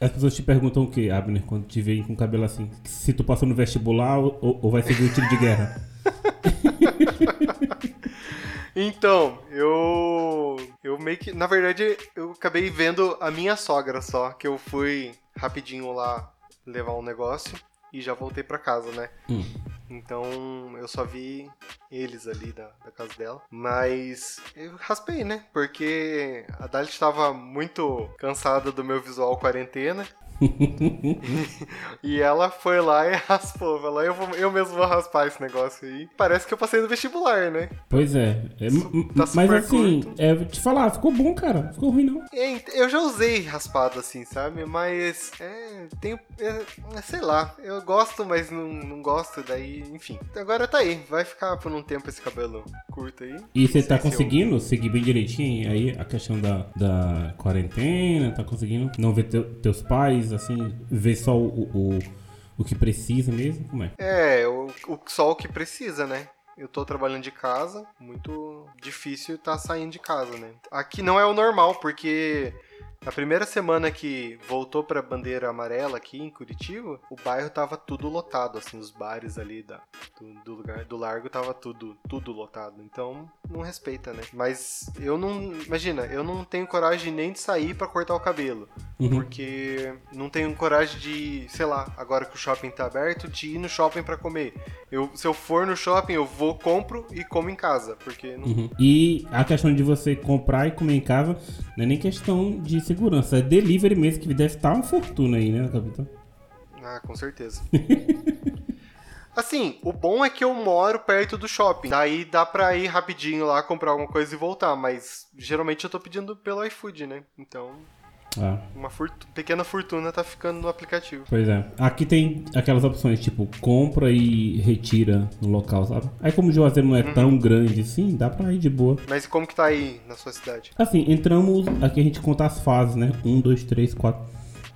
As pessoas te perguntam o que, Abner, quando te veem com cabelo assim? Se tu passou no vestibular ou, ou vai seguir o tiro de guerra? Então, eu. Eu meio que. Na verdade, eu acabei vendo a minha sogra só, que eu fui rapidinho lá levar um negócio e já voltei pra casa, né? Hum. Então eu só vi eles ali da, da casa dela. Mas eu raspei, né? Porque a Dalit estava muito cansada do meu visual quarentena. E ela foi lá e raspou. Falou, eu, vou, eu mesmo vou raspar esse negócio aí. Parece que eu passei no vestibular, né? Pois é. é Tá mas assim, curto. é, te falar, ficou bom, cara. Ficou ruim, não. É, Eu já usei raspado assim, sabe? Mas é. Tem. É, é, sei lá. Eu gosto, mas não, não gosto. Daí, enfim. Agora tá aí. Vai ficar por um tempo esse cabelo curto aí. E você tá se eu- conseguindo seguir bem direitinho aí a questão da, da quarentena? Tá conseguindo não ver teu- teus pais, assim, ver só o, o, o que precisa mesmo? Como é? É, o, o, só o que precisa, né? Eu tô trabalhando de casa, muito difícil tá saindo de casa, né? Aqui não é o normal, porque na primeira semana que voltou pra bandeira amarela aqui em Curitiba, o bairro tava tudo lotado, assim, os bares ali da, do, do lugar do largo tava tudo, tudo lotado. Então, não respeita, né? Mas eu não, imagina, eu não tenho coragem nem de sair pra cortar o cabelo. Uhum. Porque não tenho coragem de, sei lá, agora que o shopping tá aberto, de ir no shopping pra comer. Eu, se eu for no shopping, eu vou, compro e como em casa. Porque não. Uhum. E a questão de você comprar e comer em casa não é nem questão de segurança, é delivery mesmo, que deve estar uma fortuna aí, né, capitão? Ah, com certeza. Assim, o bom é que eu moro perto do shopping. Daí dá pra ir rapidinho lá comprar alguma coisa e voltar. Mas geralmente eu tô pedindo pelo iFood, né? Então, Ah, uma fortu- pequena fortuna tá ficando no aplicativo. pois é. Aqui tem aquelas opções, tipo, compra e retira no local, sabe? Aí como o Juazeiro não é tão grande assim, dá pra ir de boa. Mas como que tá aí na sua cidade? Assim, entramos. Aqui a gente conta as fases, né? Um, dois, três, quatro.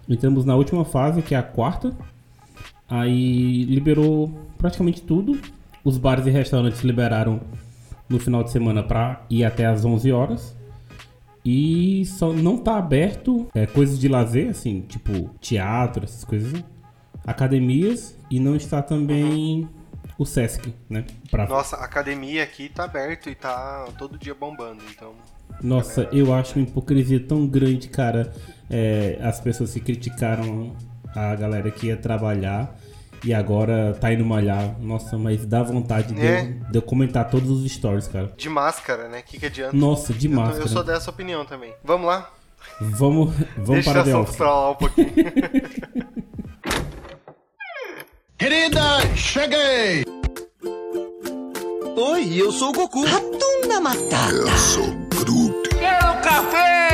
Entramos na última fase, que é a quarta. Aí liberou praticamente tudo. Os bares e restaurantes liberaram no final de semana pra ir até às 11 horas. E só não tá aberto é, coisas de lazer, assim, tipo teatro, essas coisas. Academias. E não está também o Sesc, né? Pra Nossa, a academia aqui tá aberto e tá todo dia bombando, então. Nossa, eu acho uma hipocrisia tão grande, cara. É, as pessoas que criticaram a galera que ia trabalhar e agora tá indo malhar. Nossa, mas dá vontade de, É. eu, de eu comentar todos os stories, cara. De máscara, né? O que, que adianta? Nossa, de eu, tô- máscara. eu sou dessa opinião também. Vamos lá? Vamos, vamos Deixa para The Office. pra lá um pouquinho. Querida, cheguei! Oi, eu sou o Goku. Ratunda Matata. Eu sou Groot. Quero café!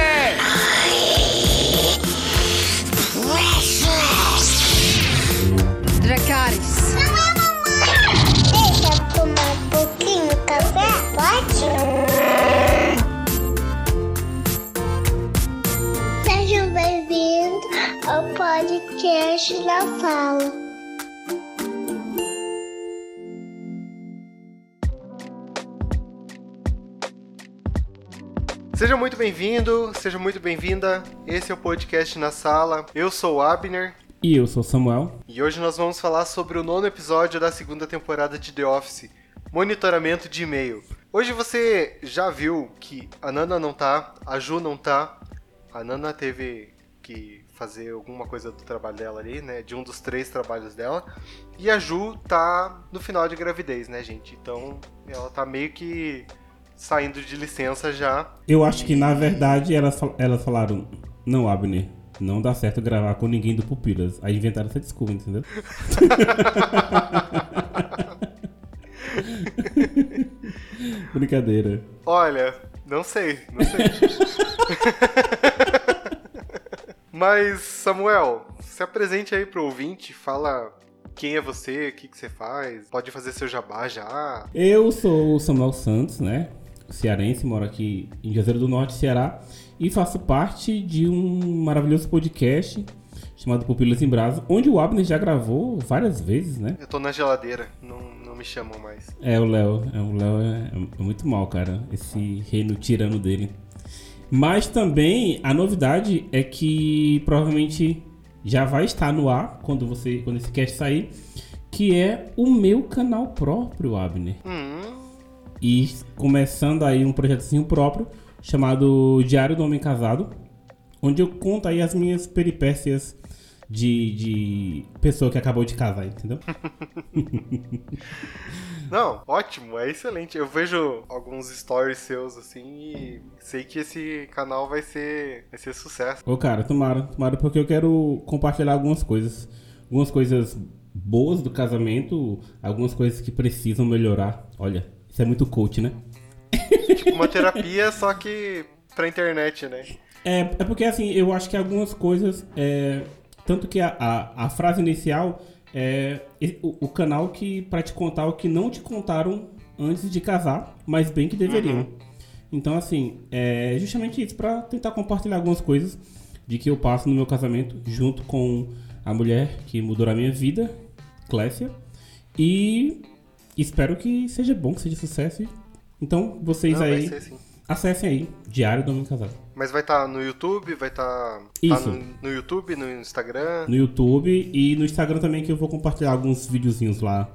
Podcast da Fala. seja muito bem-vindo, seja muito bem-vinda. Esse é o podcast na sala. Eu sou o Abner E eu sou o Samuel. e hoje nós vamos falar sobre o nono episódio da segunda temporada de The Office, monitoramento de e-mail. Hoje você já viu que a Nana não tá, a Ju não tá. A Nana teve que fazer alguma coisa do trabalho dela ali, né? De um dos três trabalhos dela. E a Ju tá no final de gravidez, né, gente? Então ela tá meio que saindo de licença já. Eu acho que na verdade elas, elas falaram: Não, Abner, não dá certo gravar com ninguém do Pupilas. Aí inventaram essa desculpa, entendeu? Brincadeira. Olha, não sei, não sei. Mas, Samuel, se apresente aí pro ouvinte, fala quem é você, o que, que você faz, pode fazer seu jabá já. Eu sou o Samuel Santos, né? Cearense, moro aqui em Juazeiro do Norte, Ceará, e faço parte de um maravilhoso podcast chamado Pupilas em Brasa, onde o Abner já gravou várias vezes, né? Eu tô na geladeira, não, não me chamam mais. É, o Léo. É, o Léo é, é muito mal, cara. Esse reino tirano dele. Mas também a novidade é que provavelmente já vai estar no ar quando você quando esse cast sair, que é o meu canal próprio, Abner. Hum, E começando aí um projetozinho próprio chamado Diário do Homem Casado, onde eu conto aí as minhas peripécias de, de pessoa que acabou de casar, entendeu? não, ótimo, é excelente. Eu vejo alguns stories seus assim e sei que esse canal vai ser, vai ser sucesso. Ô cara, tomara, tomara porque eu quero compartilhar algumas coisas. Algumas coisas boas do casamento, algumas coisas que precisam melhorar. Olha, isso é muito coach, né? Tipo uma terapia, só que pra internet, né? É, é porque assim, eu acho que algumas coisas. é, tanto que a, a, a frase inicial é o, o canal que pra te contar o que não te contaram antes de casar, mas bem que deveriam. Então, assim, é justamente isso, pra tentar compartilhar algumas coisas de que eu passo no meu casamento junto com a mulher que mudou a minha vida, Clécia. E espero que seja bom, que seja sucesso. Então, vocês Não, vai aí, ser sim. Acessem aí, Diário do Homem Casado. Mas vai estar no YouTube, vai estar Isso. no, no YouTube, no Instagram. no YouTube e no Instagram também que eu vou compartilhar alguns videozinhos lá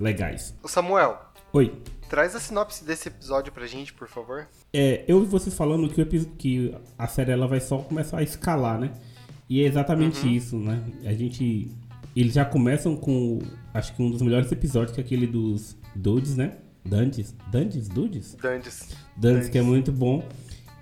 legais. Ô Samuel, Oi. traz a sinopse desse episódio pra gente, por favor. É, eu e você falando que, o que a série ela vai só começar a escalar, né? E é exatamente isso, né? A gente. Eles já começam com. Acho que um dos melhores episódios, que é aquele dos Dudes, né? Dantes? Dantes? Dudes? Dandes. Dantes, que é muito bom.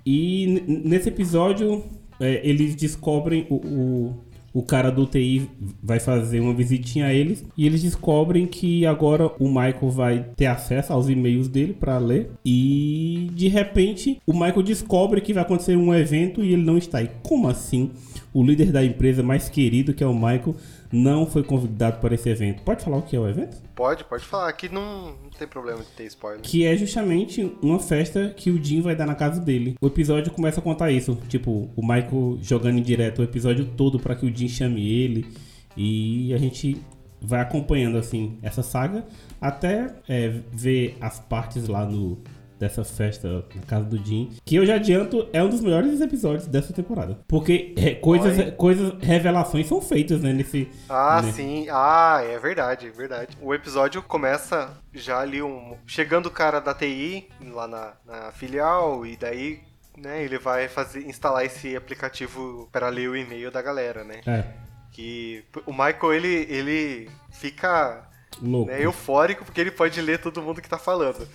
E nesse episódio, é, eles descobrem o, o, o cara do TI vai fazer uma visitinha a eles e eles descobrem que agora o Michael vai ter acesso aos e-mails dele pra ler e de repente o Michael descobre que vai acontecer um evento e ele não está. E como assim? O líder da empresa mais querido, que é o Michael, não foi convidado para esse evento. Pode falar o que é o evento? Pode, pode falar. Aqui não, não tem problema de ter spoiler. Que é justamente uma festa que o Jim vai dar na casa dele. O episódio começa a contar isso. Tipo, o Michael jogando em direto o episódio todo pra que o Jim chame ele. E a gente vai acompanhando, assim, essa saga. Até é, ver as partes lá no, dessa festa na casa do Jim. Que eu já adianto, é um dos melhores episódios dessa temporada. Porque é, coisas, Oi. coisas, revelações são feitas, né, nesse... Ah, né? sim. Ah, é verdade, é verdade. O episódio começa já ali um. Chegando o cara da TI lá na, na filial, e daí, né, ele vai fazer instalar esse aplicativo para ler o e-mail da galera, né? É, Que o Michael ele, ele fica louco. né, eufórico porque ele pode ler todo mundo que tá falando.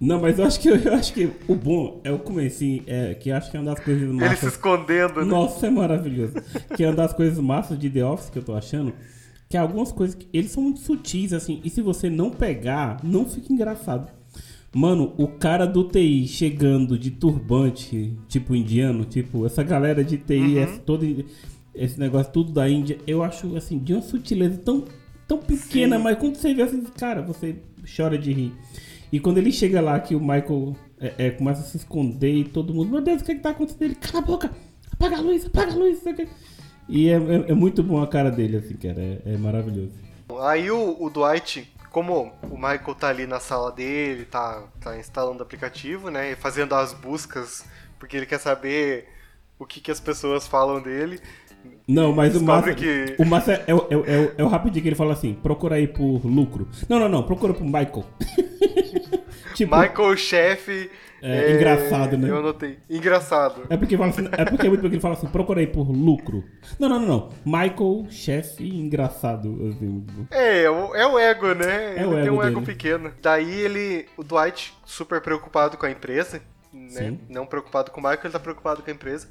Não, mas eu acho que eu acho que o bom é o comecinho, é, que acho que é uma das coisas Ele se massas. escondendo, né? Nossa, é maravilhoso. que é uma das coisas massas de The Office que eu tô achando. Que é algumas coisas que eles são muito sutis, assim, e se você não pegar, não fica engraçado. Mano, o cara do TI chegando de turbante, tipo indiano, tipo, essa galera de TI, Uhum. essa, todo, esse negócio tudo da Índia, eu acho, assim, de uma sutileza tão, tão pequena, Sim. mas quando você vê assim, cara, você chora de rir. E quando ele chega lá, que o Michael é, é, começa a se esconder e todo mundo, meu Deus, o que, é que tá acontecendo? Ele, cala a boca, apaga a luz, apaga a luz, não sei o quê. E é, é- é muito bom a cara dele, assim, cara, é, é maravilhoso. Aí o, o Dwight, como o Michael tá ali na sala dele, tá, tá instalando o aplicativo, né? E fazendo as buscas, porque ele quer saber o que, que as pessoas falam dele. Não, mas o massa, que- o massa é, é, o- é, é, é o rapidinho que ele fala assim, procura aí por lucro. Não, não, não, procura por Michael. tipo, Michael, chefe. É, engraçado, né? Eu anotei. Engraçado. É porque, fala assim, é porque é muito bom que ele fala assim, procura aí por lucro. Não, não, não, não. Michael, chefe engraçado. Assim. É, é o, é o ego, né? É ele o tem ego um ego dele. pequeno. Daí ele. O Dwight, super preocupado com a empresa, né? Sim. Não preocupado com o Michael, ele tá preocupado com a empresa.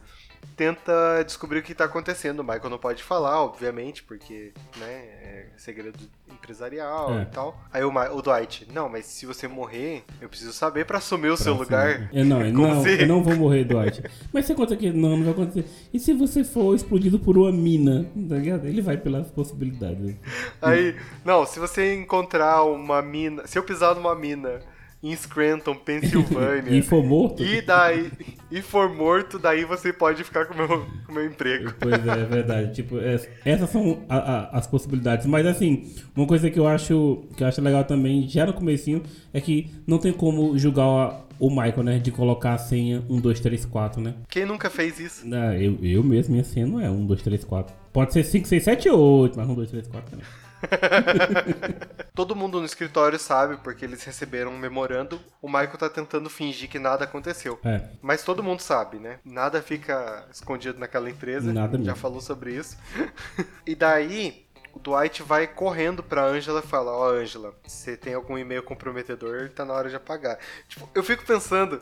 Tenta descobrir o que tá acontecendo. O Michael não pode falar, obviamente, porque, né, é segredo empresarial É. e tal. Aí o, Ma- o Dwight, não, mas se você morrer, eu preciso saber pra assumir o seu Pra lugar. cima. Eu não, eu não, se- eu não vou morrer, Dwight. Mas você conta que não, não vai acontecer. E se você for explodido por uma mina? Tá ligado? Ele vai pelas possibilidades. Aí, não, se você encontrar uma mina. Se eu pisar numa mina em Scranton, Pensilvânia. E for morto? E daí, e for morto, daí você pode ficar com o meu, com o meu emprego. Pois é, é verdade. Tipo, es- essas são a- a- as possibilidades. Mas assim, uma coisa que eu acho que eu acho legal também, já no comecinho, é que não tem como julgar a- o Michael, né? De colocar a senha 1, 2, 3, 4, né? Quem nunca fez isso? Ah, eu, eu mesmo, minha senha não é 1, 2, 3, 4. Pode ser 5, 6, 7 ou 8, mas 1, 2, 3, 4 também. Todo mundo no escritório sabe, porque eles receberam um memorando. O Michael tá tentando fingir que nada aconteceu. É. Mas todo mundo sabe, né? Nada fica escondido naquela empresa. Nada Já mesmo. falou sobre isso. e daí, o Dwight vai correndo pra Angela e fala: Ó, Angela, você tem algum e-mail comprometedor, tá na hora de apagar. Tipo, eu fico pensando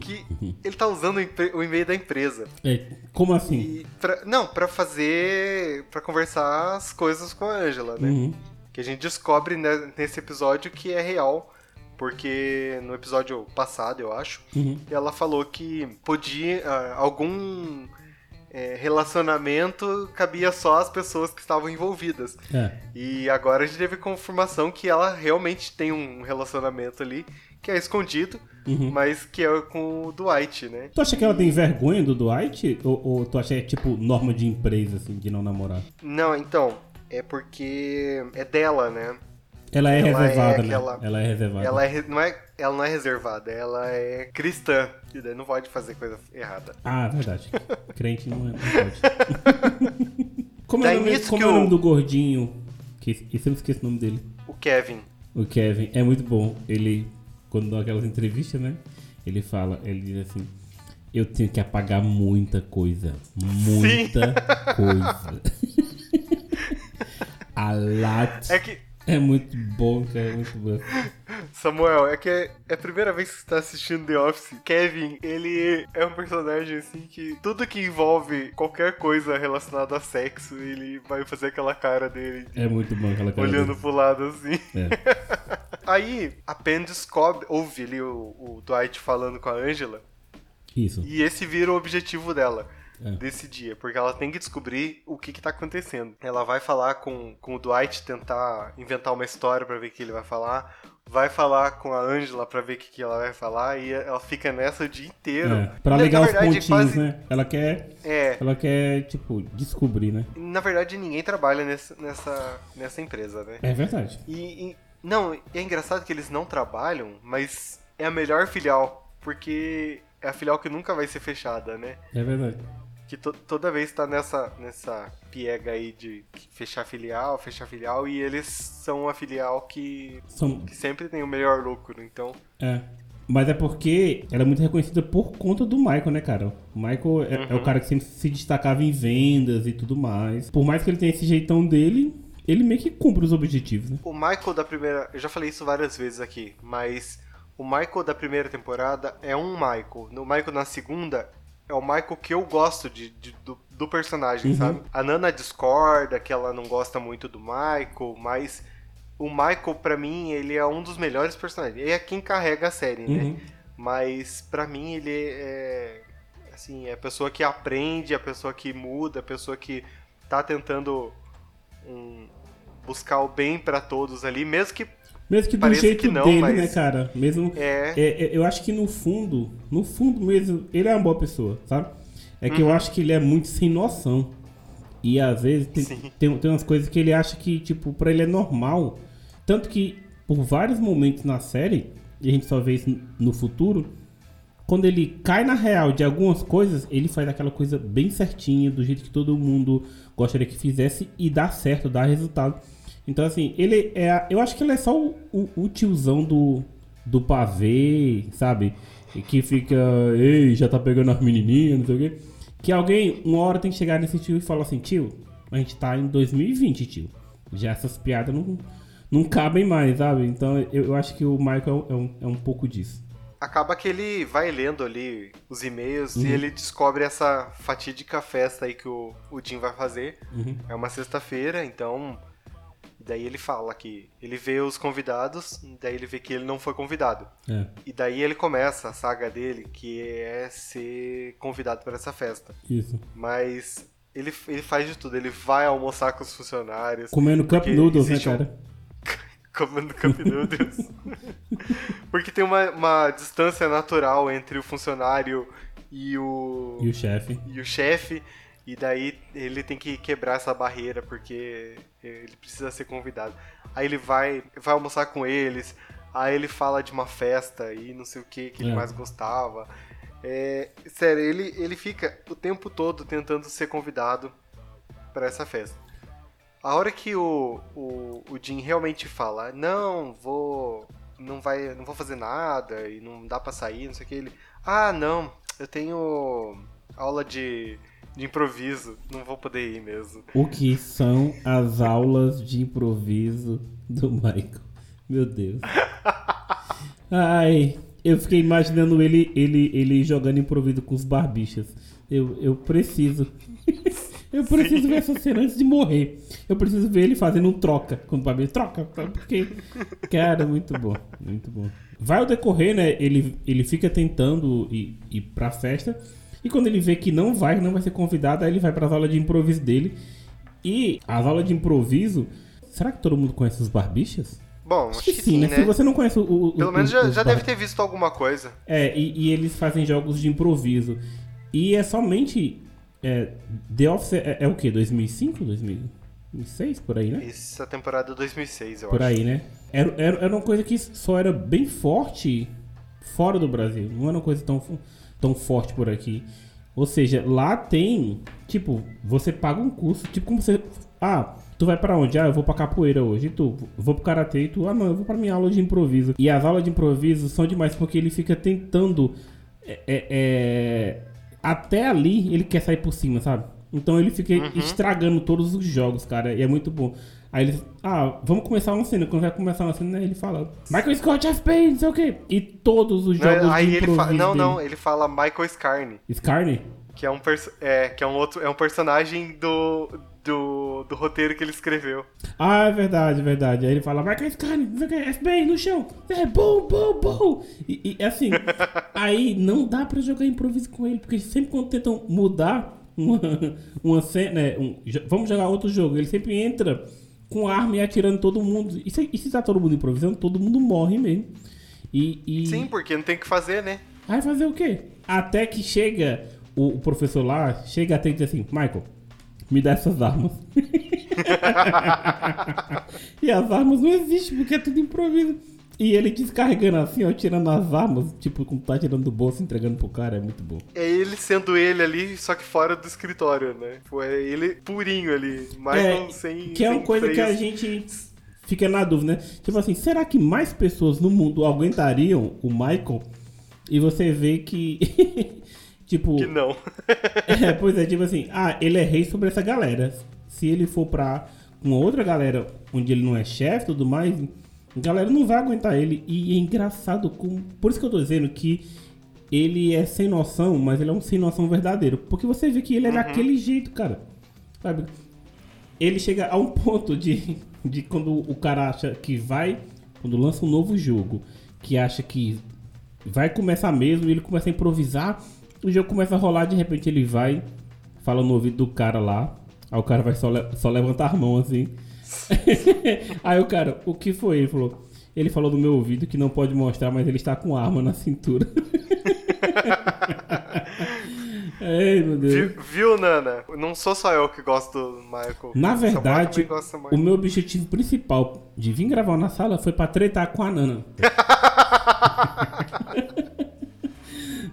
que ele tá usando o e-mail da empresa. É, como assim? Pra- não, pra fazer. pra conversar as coisas com a Angela, né? Uhum. Que a gente descobre né, nesse episódio que é real. Porque no episódio passado, eu acho, Uhum. ela falou que podia. ah, algum é, relacionamento cabia só às pessoas que estavam envolvidas. É. E agora a gente teve confirmação que ela realmente tem um relacionamento ali, que é escondido, Uhum. mas que é com o Dwight, né? Tu acha que ela tem vergonha do Dwight? Ou, ou tu acha que é tipo norma de empresa, assim, de não namorar? Não, então, é porque é dela, né? Ela é Ela é reservada, aquela- né? Ela é reservada. Ela, é, não é, ela não é reservada, ela é cristã. E daí não pode fazer coisa errada. Ah, verdade. Crente não, é, não pode. como é, o nome, como é o- nome do gordinho? Que, eu sempre esqueço o nome dele. O Kevin. O Kevin. É muito bom. Ele, quando dá aquelas entrevistas, né? Ele fala, ele diz assim... Eu tenho que apagar muita coisa. Muita coisa. A lot. É que, É muito bom, cara. É muito bom. Samuel, é que é, é a primeira vez que você tá assistindo The Office. Kevin, ele é um personagem assim que tudo que envolve qualquer coisa relacionada a sexo, ele vai fazer aquela cara dele. de- É muito bom aquela cara. Olhando dele. pro lado assim. É. Aí, a Pen descobre, ouve ali o, o Dwight falando com a Angela, Isso. e esse vira o objetivo dela. É. Desse dia, porque ela tem que descobrir o que, que tá acontecendo. Ela vai falar com, com o Dwight, tentar inventar uma história pra ver o que ele vai falar. Vai falar com a Angela pra ver o que, que ela vai falar. E ela fica nessa o dia inteiro. É, pra ligar os pontinhos, quase- né? Ela quer, É, ela quer, tipo, descobrir, né? na verdade ninguém trabalha nessa, nessa, nessa empresa, né? É verdade. E, e- não, é engraçado que eles não trabalham, mas é a melhor filial, porque é a filial que nunca vai ser fechada, né? É verdade. Que to- toda vez tá nessa, nessa piega aí de fechar filial, fechar filial, e eles são a filial que, São, que sempre tem o melhor lucro, então... é. Mas é porque ela é muito reconhecida por conta do Michael, né, cara? O Michael é, é o cara que sempre se destacava em vendas e tudo mais. Por mais que ele tenha esse jeitão dele, ele meio que cumpre os objetivos, né? O Michael da primeira... Eu já falei isso várias vezes aqui, mas o Michael da primeira temporada é um Michael. No Michael na segunda é o Michael que eu gosto de, de- do, do personagem, Uhum. sabe? A Nana discorda, que ela não gosta muito do Michael, mas o Michael, pra mim, ele é um dos melhores personagens. Ele é quem carrega a série, né? Uhum. Mas pra mim ele é assim, é a pessoa que aprende, a pessoa que muda, a pessoa que tá tentando um, buscar o bem pra todos ali, mesmo que Mesmo que do Parece jeito que não, dele, mas- né, cara? Mesmo. é, É, é, eu acho que no fundo, no fundo mesmo, ele é uma boa pessoa, sabe? É que eu Uhum. acho que ele é muito sem noção. E às vezes tem, tem, tem umas coisas que ele acha que, tipo, pra ele é normal. Tanto que, por vários momentos na série, e a gente só vê isso no futuro, quando ele cai na real de algumas coisas, ele faz aquela coisa bem certinha, do jeito que todo mundo gostaria que fizesse, e dá certo, dá resultado. Então, assim, ele é. Eu acho que ele é só o, o- o tiozão do, do pavê, sabe? E que fica. Ei, já tá pegando as menininhas, não sei o quê. Que alguém, uma hora, tem que chegar nesse tio e falar assim: tio, a gente tá em 2020, tio. Já essas piadas não, não cabem mais, sabe? Então, eu, eu acho que o Michael é um, é um pouco disso. acaba que ele vai lendo ali os e-mails Uhum. e ele descobre essa fatídica festa aí que o, o Jim vai fazer. Uhum. É uma sexta-feira, então. Daí ele fala que ele vê os convidados, daí ele vê que ele não foi convidado. É, E daí ele começa a saga dele, que é ser convidado para essa festa. isso. Mas ele, ele faz de tudo, ele vai almoçar com os funcionários, Comendo Cup Noodles, né, um- cara? comendo Cup Noodles. Porque tem uma, uma distância natural entre o funcionário e o, E o chefe. e o chefe, e daí ele tem que quebrar essa barreira porque ele precisa ser convidado. Aí ele vai, vai almoçar com eles, aí ele fala de uma festa e não sei o que que ele É. mais gostava. É, sério, ele, ele fica o tempo todo tentando ser convidado pra essa festa. A hora que o, o, o Jim realmente fala, não, vou. Não vai. Não vou fazer nada e não dá pra sair, não sei o que, ele. Ah, não, eu tenho aula de, de improviso, não vou poder ir mesmo. O que são as aulas de improviso do Michael? Meu Deus. Ai, eu fiquei imaginando ele, ele, ele jogando improviso com os barbichas. Eu, eu preciso. eu preciso ver essa cena antes de morrer. Eu preciso ver ele fazendo um troca com o barbicha. Troca, porque. Cara, muito bom. Muito bom. Vai ao decorrer, né? Ele, ele fica tentando ir, ir pra festa. E quando ele vê que não vai, não vai ser convidado, aí ele vai para as aulas de improviso dele. E as aulas de improviso. Será que todo mundo conhece os barbichas? Bom, acho, Acho que que sim, né? Se você não conhece o. o- Pelo o- menos já, já deve ter visto alguma coisa. É, e, e eles fazem jogos de improviso. E é somente. É, The Office é, é o quê? 2005? 2006? Por aí, né? Essa temporada é 2006, eu Por acho. aí, né? Era, era, era uma coisa que só era bem forte fora do Brasil. Não era uma coisa tão, tão forte por aqui. Ou seja, lá tem. Tipo, você paga um curso. Tipo, como você. Ah, tu vai pra onde? Ah, eu vou pra capoeira hoje. E tu? Vou pro karatê. E tu? Ah, não, eu vou pra minha aula de improviso. E as aulas de improviso são demais porque ele fica tentando. é- é- é, até ali ele quer sair por cima, sabe? Então ele fica estragando todos os jogos, cara. E é muito bom. Aí ele, ah, vamos começar uma cena. Quando vai começar uma cena, ele fala, Michael Scott, F. Payne, não sei o quê. E todos os jogos Não, aí de ele fala. Não, não, ele fala Michael Scarne, Scarney? que é um é, que é um outro, é um personagem do, do, do roteiro que ele escreveu. Ah, é verdade, é verdade. Aí ele fala, Michael Scarney, não sei o quê, FBI no chão. É, bom, bom, bom. E, e, assim, aí não dá pra jogar improviso com ele, porque sempre quando tentam mudar uma, uma cena, né, um- vamos jogar outro jogo, ele sempre entra com arma e atirando todo mundo. E se, e se tá todo mundo improvisando, todo mundo morre mesmo. E, e... Sim, porque não tem o que fazer, né? Aí fazer o quê? Até que chega o, o professor lá, chega até e diz assim, Michael, me dá essas armas. e as armas não existem, porque é tudo improviso. E ele descarregando assim, ó, tirando as armas, tipo, como tá tirando do bolso, entregando pro cara, é muito bom. É ele sendo ele ali, só que fora do escritório, né? Foi ele purinho ali. Michael É, sem. que é uma coisa que a gente fica na dúvida, né? Tipo assim, será que mais pessoas no mundo aguentariam o Michael? E você vê que. tipo. Que não. É, pois é, tipo assim, ah, ele é rei sobre essa galera. Se ele for pra uma outra galera onde ele não é chefe e tudo mais, a galera não vai aguentar ele. E é engraçado com. Por isso que eu tô dizendo que ele é sem noção, mas ele é um sem noção verdadeiro. Porque você vê que ele é daquele jeito, cara. Sabe? Ele chega a um ponto de, de quando o cara acha que vai. Quando lança um novo jogo, que acha que vai começar mesmo, e ele começa a improvisar, o jogo começa a rolar, de repente ele vai, fala no ouvido do cara lá, aí o cara vai só, le- só levantar a mão assim. aí o cara, o que foi? Ele falou, ele falou no meu ouvido que não pode mostrar, mas ele está com arma na cintura. Ei, meu Deus. Viu, viu, Nana? Não sou só eu que gosto do Michael. Na verdade, o meu objetivo principal de vir gravar na sala foi pra tretar com a Nana.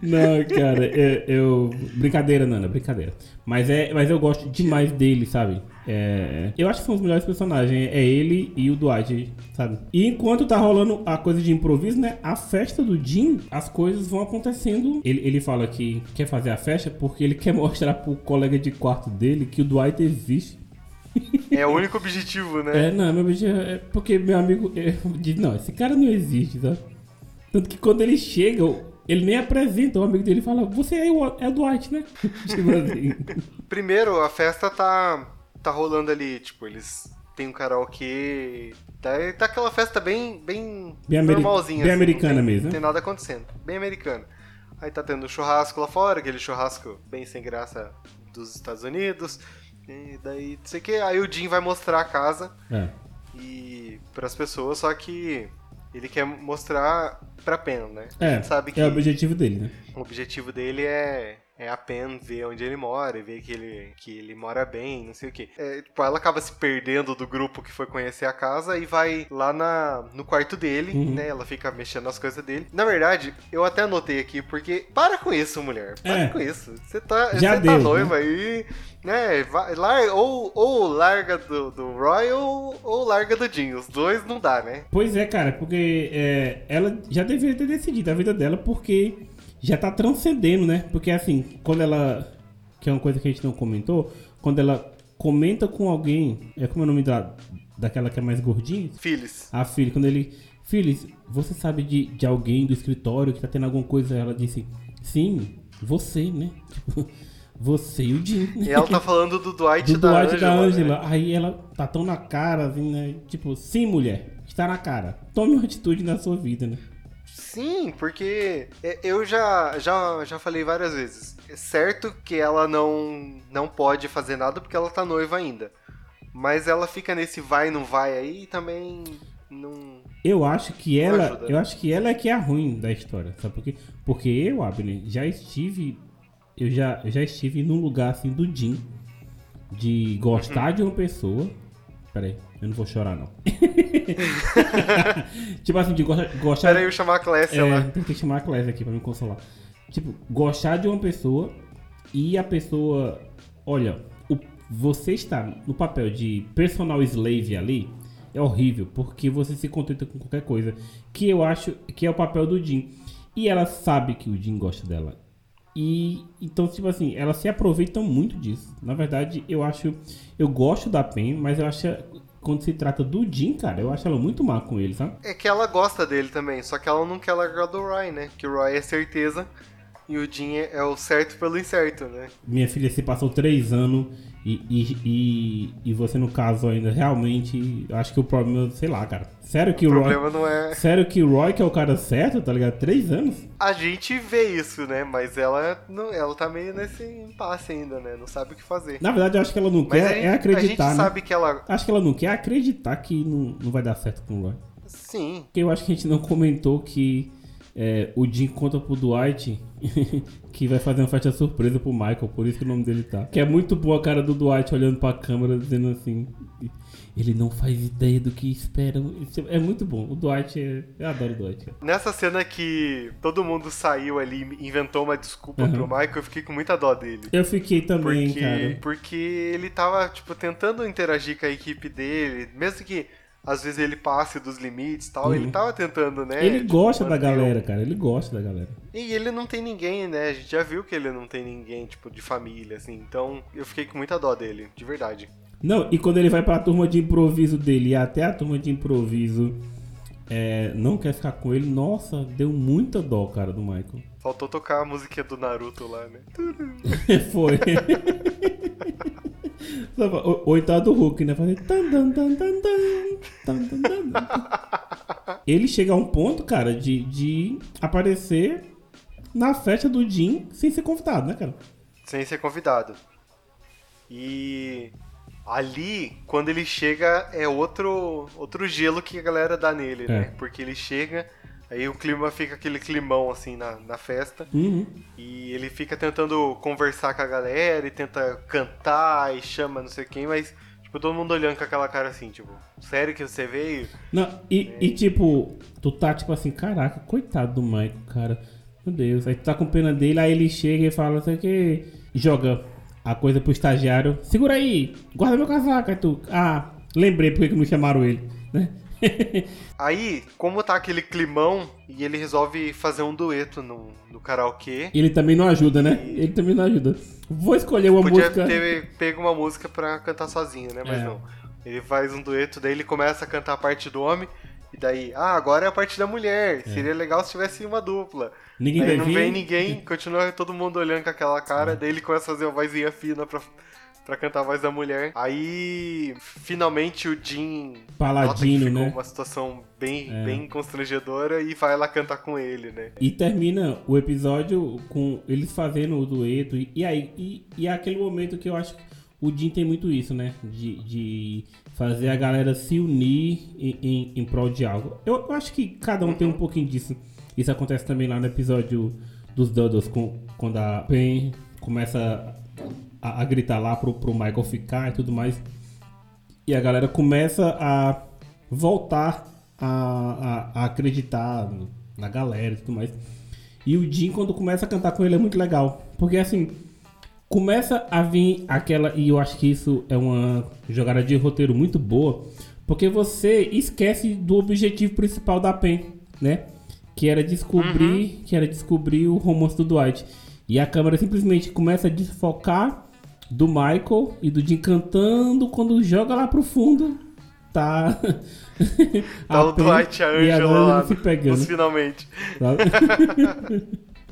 Não, cara, eu, eu- Brincadeira, Nana, brincadeira. Mas, é, mas eu gosto demais dele, sabe? É, eu acho que são os melhores personagens. É ele e o Dwight, sabe? E enquanto tá rolando a coisa de improviso, né? A festa do Jim, as coisas vão acontecendo. Ele, ele fala que quer fazer a festa porque ele quer mostrar pro colega de quarto dele que o Dwight existe. É o único objetivo, né? É, não, meu objetivo é porque meu amigo é, diz, não, esse cara não existe, sabe? Tanto que quando ele chega, ele nem apresenta o amigo dele e fala, você é o, é o Dwight, né? tipo assim. Primeiro, a festa tá, tá rolando ali, tipo, eles têm um karaokê. Tá, tá aquela festa bem, bem, Bem normalzinha. bem assim, americana tem, mesmo, né? Não tem nada acontecendo. Bem americana. Aí tá tendo churrasco lá fora, aquele churrasco bem sem graça dos Estados Unidos. E daí, não sei o que. Aí o Jim vai mostrar a casa É. e pras pessoas, só que ele quer mostrar pra Pen, né? É, sabe que é o objetivo dele, né? o objetivo dele é, É a Pen vê onde ele mora e vê que ele, que ele mora bem, não sei o quê. É, tipo, ela acaba se perdendo do grupo que foi conhecer a casa e vai lá na, no quarto dele, Uhum. né? Ela fica mexendo nas coisas dele. Na verdade, eu até anotei aqui, porque para com isso, mulher. Para É. com isso. Você tá, Já você tá deu, noiva aí, né? Vai, lar, ou, ou larga do, do Roy ou, ou larga do Jim. Os dois não dá, né? Pois é, cara, porque é, ela já deveria ter decidido a vida dela porque já tá transcendendo, né? Porque assim, quando ela. Que é uma coisa que a gente não comentou, quando ela comenta com alguém. É como é o nome da, daquela que é mais gordinha? Phyllis. A filha, quando ele. Phyllis, você sabe de, de alguém do escritório que tá tendo alguma coisa? Ela disse, sim, você, né? Tipo, você e o Jim. né? E ela tá falando do Dwight do da Dwight Angela. da né? Angela. Aí ela tá tão na cara, assim, né? Tipo, sim, mulher, está na cara. Tome uma atitude na sua vida, né? Sim, porque é, eu já, já, já falei várias vezes. É certo que ela não, não pode fazer nada porque ela tá noiva ainda. Mas ela fica nesse vai não vai aí e também não. Eu acho que ela, ajuda, eu acho que ela é que é a ruim da história, sabe por quê? Porque eu, Abner, já estive, eu já, eu já estive num lugar assim do Jim, de gostar Uhum. de uma pessoa. Pera aí, eu não vou chorar não. tipo assim, de gostar, gostar Pera aí, eu chamar a Clécia É, lá. tem que chamar a Clésia aqui pra me consolar. Tipo, gostar de uma pessoa e a pessoa. Olha, o- você está no papel de personal slave ali é horrível, porque você se contenta com qualquer coisa. Que eu acho que é o papel do Jim. E ela sabe que o Jim gosta dela. E então, tipo assim, elas se aproveitam muito disso. Na verdade, eu acho. Eu gosto da Pen, mas eu acho. Quando se trata do Jim, cara, eu acho ela muito má com ele, sabe? É que ela gosta dele também, só que ela não quer largar do Roy, né? Que o Roy é certeza e o Jim é é o certo pelo incerto, né? Minha filha se passou três anos e, e, e, e você, no caso, ainda realmente. Acho que o problema, sei lá, cara. Sério que O o, Roy. não é. Sério que o Roy que é o cara certo, tá ligado? Três anos? A gente vê isso, né? Mas ela, não, ela tá meio nesse impasse ainda, né? Não sabe o que fazer. Na verdade, eu acho que ela não Mas quer a gente, é a acreditar, gente né? sabe que ela. Acho que ela não quer acreditar que não, não vai dar certo com o Roy. Sim. Porque eu acho que a gente não comentou que é, o Jim conta pro Dwight que vai fazer uma festa surpresa pro Michael, por isso que o nome dele tá. Que é muito boa a cara do Dwight olhando pra câmera dizendo assim. Ele não faz ideia do que esperam. Isso É muito bom. O Dwight é. Eu adoro o Dwight. cara. Nessa cena que todo mundo saiu ali e inventou uma desculpa Uhum. pro Michael, eu fiquei com muita dó dele. Eu fiquei também, Porque, cara. porque ele tava, tipo, tentando interagir com a equipe dele, mesmo que às vezes ele passe dos limites e tal, Uhum. ele tava tentando, né? Ele tipo, gosta da galera, o- cara. Ele gosta da galera. E ele não tem ninguém, né? A gente já viu que ele não tem ninguém, tipo, de família, assim. Então, eu fiquei com muita dó dele, de verdade. Não, e quando ele vai pra turma de improviso dele e até a turma de improviso é, não quer ficar com ele, nossa, deu muita dó, cara, do Michael. Faltou tocar a musiquinha do Naruto lá, né? Foi. Ou então do Hulk, né? Fazer. Ele chega a um ponto, cara, de, de aparecer na festa do Jim sem ser convidado, né, cara? Sem ser convidado. E ali, quando ele chega, é outro, outro gelo que a galera dá nele, É. né? Porque ele chega, aí o clima fica aquele climão, assim, na, na festa. Uhum. E ele fica tentando conversar com a galera e tenta cantar e chama não sei quem, mas, tipo, todo mundo olhando com aquela cara assim, tipo, sério que você veio? Não, e, e tipo, tu tá tipo assim, caraca, coitado do Michael, cara. Meu Deus. Aí tu tá com pena dele, aí ele chega e fala, sei que. Joga a coisa pro estagiário. Segura aí, guarda meu casaco. Aí tu. Ah, lembrei porque que não chamaram ele, né? Aí, como tá aquele climão, e ele resolve fazer um dueto no, no karaokê, ele também não ajuda, né? Ele também não ajuda. Vou escolher uma podia música. ter pego uma música pra cantar sozinho, né? Mas É. não. Ele faz um dueto, daí ele começa a cantar a parte do homem, e daí, ah, agora é a parte da mulher. Seria legal se tivesse uma dupla. Ninguém Aí vai não vir. vem ninguém, continua todo mundo olhando com aquela cara, daí ele começa a fazer uma vozinha fina pra, pra cantar a voz da mulher. Aí, finalmente o Jim Paladino, ficou né? uma situação bem, É. bem constrangedora e vai lá cantar com ele, né? E termina o episódio com eles fazendo o dueto. E, e aí, e, e é aquele momento que eu acho que o Jim tem muito isso, né? De, de fazer a galera se unir em, em, em prol de algo. Eu, eu acho que cada um tem um pouquinho disso. Isso acontece também lá no episódio dos Dodos, com, quando a Pen começa a, a gritar lá pro, pro Michael ficar e tudo mais. E a galera começa a voltar a, a, a acreditar na galera e tudo mais. E o Jim, quando começa a cantar com ele, é muito legal. Porque assim, começa a vir aquela. E eu acho que isso é uma jogada de roteiro muito boa. Porque você esquece do objetivo principal da PEN, né? Que era descobrir. Que era descobrir o romance do Dwight. E a câmera simplesmente começa a desfocar do Michael e do Jim cantando. Quando joga lá pro fundo, tá. Tá o Dwight e a Angela lá se pegando. nos finalmente.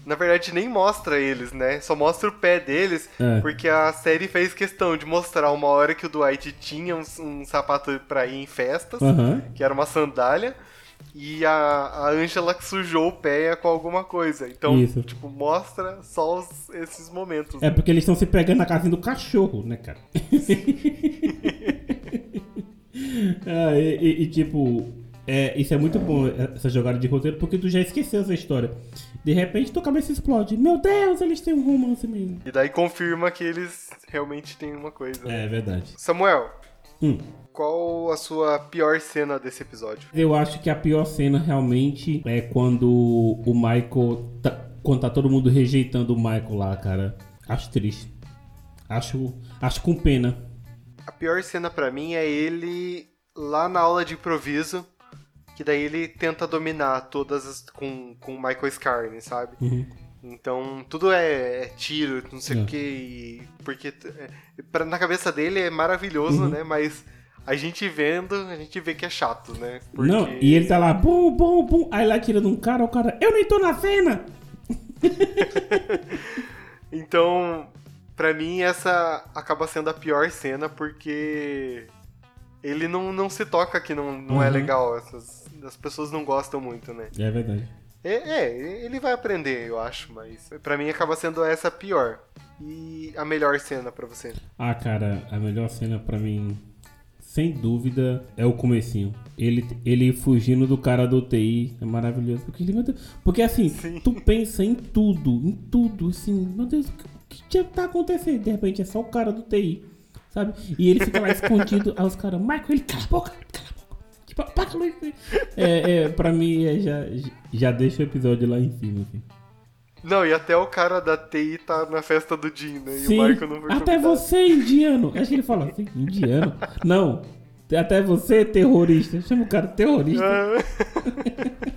Na verdade, nem mostra eles, né? Só mostra o pé deles, É. porque a série fez questão de mostrar uma hora que o Dwight tinha um, um sapato pra ir em festas, Aham. que era uma sandália, e a, a Angela que sujou o pé com alguma coisa. Então, Isso. tipo, mostra só os- esses momentos. É porque eles estão se pegando na casinha do cachorro, né, cara? E, e- e, tipo, é, isso é muito bom, essa jogada de roteiro, porque tu já esqueceu essa história. De repente tua cabeça explode. Meu Deus, eles têm um romance mesmo. E daí confirma que eles realmente têm uma coisa. É verdade. Samuel, Hum. Qual a sua pior cena desse episódio? Eu acho que a pior cena realmente é quando o Michael. Tá, quando tá todo mundo rejeitando o Michael lá, cara. Acho triste. Acho, acho com pena. A pior cena pra mim é ele lá na aula de improviso, que daí ele tenta dominar todas as, com, com o Michael Scarne, sabe? Uhum. Então, tudo é, é tiro, não sei É. o que, porque é, pra- na cabeça dele é maravilhoso, Uhum. né? Mas a gente vendo, a gente vê que é chato, né? Porque- Não, e ele tá lá, bum, bum, bum. Aí lá tira de um cara, o cara, eu nem tô na cena. Então, pra mim, essa acaba sendo a pior cena, porque ele não, não se toca que não, não é Uhum. legal. Essas, as pessoas não gostam muito, né? É verdade. É, é, ele vai aprender, eu acho, mas pra mim acaba sendo essa a pior. E a melhor cena pra você? Ah, cara, a melhor cena pra mim, sem dúvida, é o comecinho. Ele, ele fugindo do cara do TI é maravilhoso. Porque, ele, Deus, porque assim, Sim. tu pensa em tudo, em tudo, assim, meu Deus, o que, que tá acontecendo? De repente é só o cara do TI, sabe? E ele fica lá escondido, aí os caras, Michael, ele cala a boca, cala a boca. Tipo. É, é, pra mim, é, já, já deixa o episódio lá em cima, assim. Não, e até o cara da TI tá na festa do Jim, né? E Sim, o Michael não foi até convidado. você, indiano. Acho que ele fala assim, indiano? Não, até você, terrorista. Chama o cara terrorista.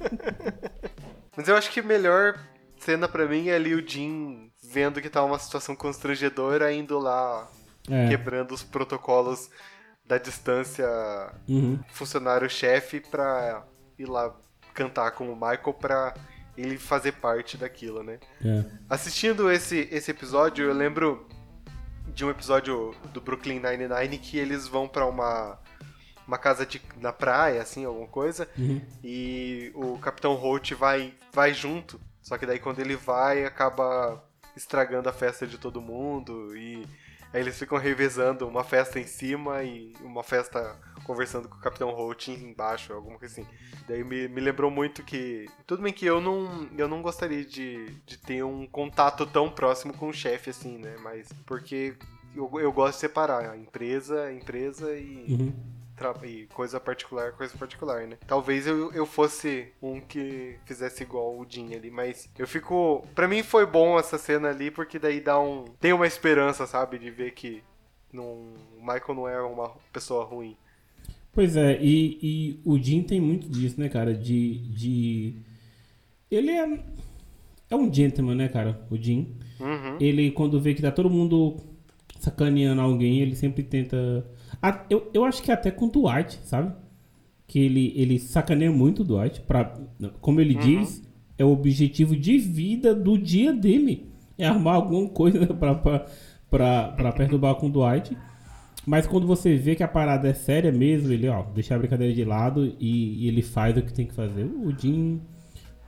Mas eu acho que a melhor cena pra mim é ali o Jim vendo que tá uma situação constrangedora, indo lá É, quebrando os protocolos da distância uhum, funcionário-chefe pra ir lá cantar com o Michael pra ele fazer parte daquilo, né? é. Assistindo esse, esse episódio, eu lembro de um episódio do Brooklyn Nine-Nine que eles vão pra uma, uma casa de, na praia, assim, alguma coisa, Uhum. e o Capitão Holt vai, vai junto, só que daí quando ele vai, acaba estragando a festa de todo mundo, e aí eles ficam revezando uma festa em cima e uma festa conversando com o Capitão Holt embaixo, alguma coisa assim. Daí me, me lembrou muito que. Tudo bem que eu não, eu não gostaria de, de ter um contato tão próximo com o chefe assim, né? Mas porque eu, eu gosto de separar a empresa, a empresa e, Uhum. e coisa particular, coisa particular, né? Talvez eu, eu fosse um que fizesse igual o Jim ali, mas eu fico. Pra mim foi bom essa cena ali, porque daí dá um. Tem uma esperança, sabe? De ver que não, o Michael não é uma pessoa ruim. Pois é, e, e o Jim tem muito disso, né, cara? De. de... Ele é. É um gentleman, né, cara? O Jim. Uhum. Ele, quando vê que tá todo mundo sacaneando alguém, ele sempre tenta. Ah, eu, eu acho que até com o Dwight, sabe? Que ele, ele sacaneia muito o Dwight. Pra, como ele diz, é o objetivo de vida do dia dele. É armar alguma coisa pra, pra, pra, pra perturbar com o Dwight. Mas quando você vê que a parada é séria mesmo, ele, ó, deixa a brincadeira de lado e, e ele faz o que tem que fazer. O Jim.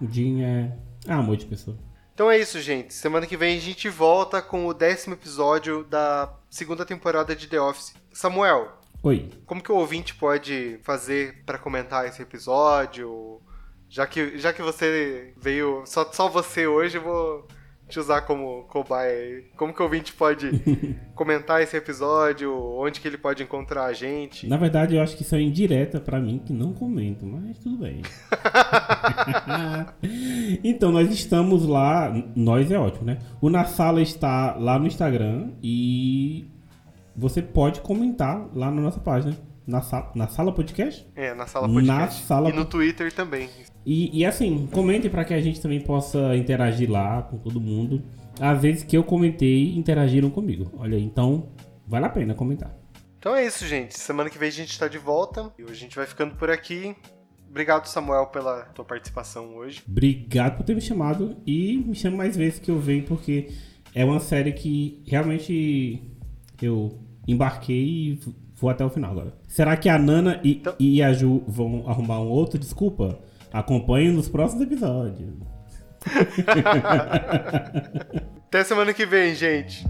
O Jim é. É amor de pessoa. Então é isso, gente. Semana que vem a gente volta com o décimo episódio da segunda temporada de The Office. Samuel, Oi. como que o ouvinte pode fazer pra comentar esse episódio? Já que, já que você veio, só, só você hoje, eu vou te usar como cobaia. Como que o ouvinte pode comentar esse episódio? Onde que ele pode encontrar a gente? Na verdade, eu acho que isso é indireta pra mim, que não comento, mas tudo bem. então, nós estamos lá. Nós é ótimo, né? O Na Sala está lá no Instagram e você pode comentar lá na nossa página. Na, sa na Sala Podcast? É, na sala podcast. Na sala E no Twitter também. E, e assim, comentem para que a gente também possa interagir lá com todo mundo. Às vezes que eu comentei, interagiram comigo. Olha então vale a pena comentar. Então é isso, gente. Semana que vem a gente tá de volta. E hoje a gente vai ficando por aqui. Obrigado, Samuel, pela tua participação hoje. Obrigado por ter me chamado e me chame mais vezes que eu venho, porque é uma série que realmente eu embarquei e vou até o final agora. Será que a Nana e, Então- e a Ju vão arrumar um outro? Desculpa. Acompanhe nos próximos episódios. Até semana que vem, gente.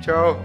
Tchau.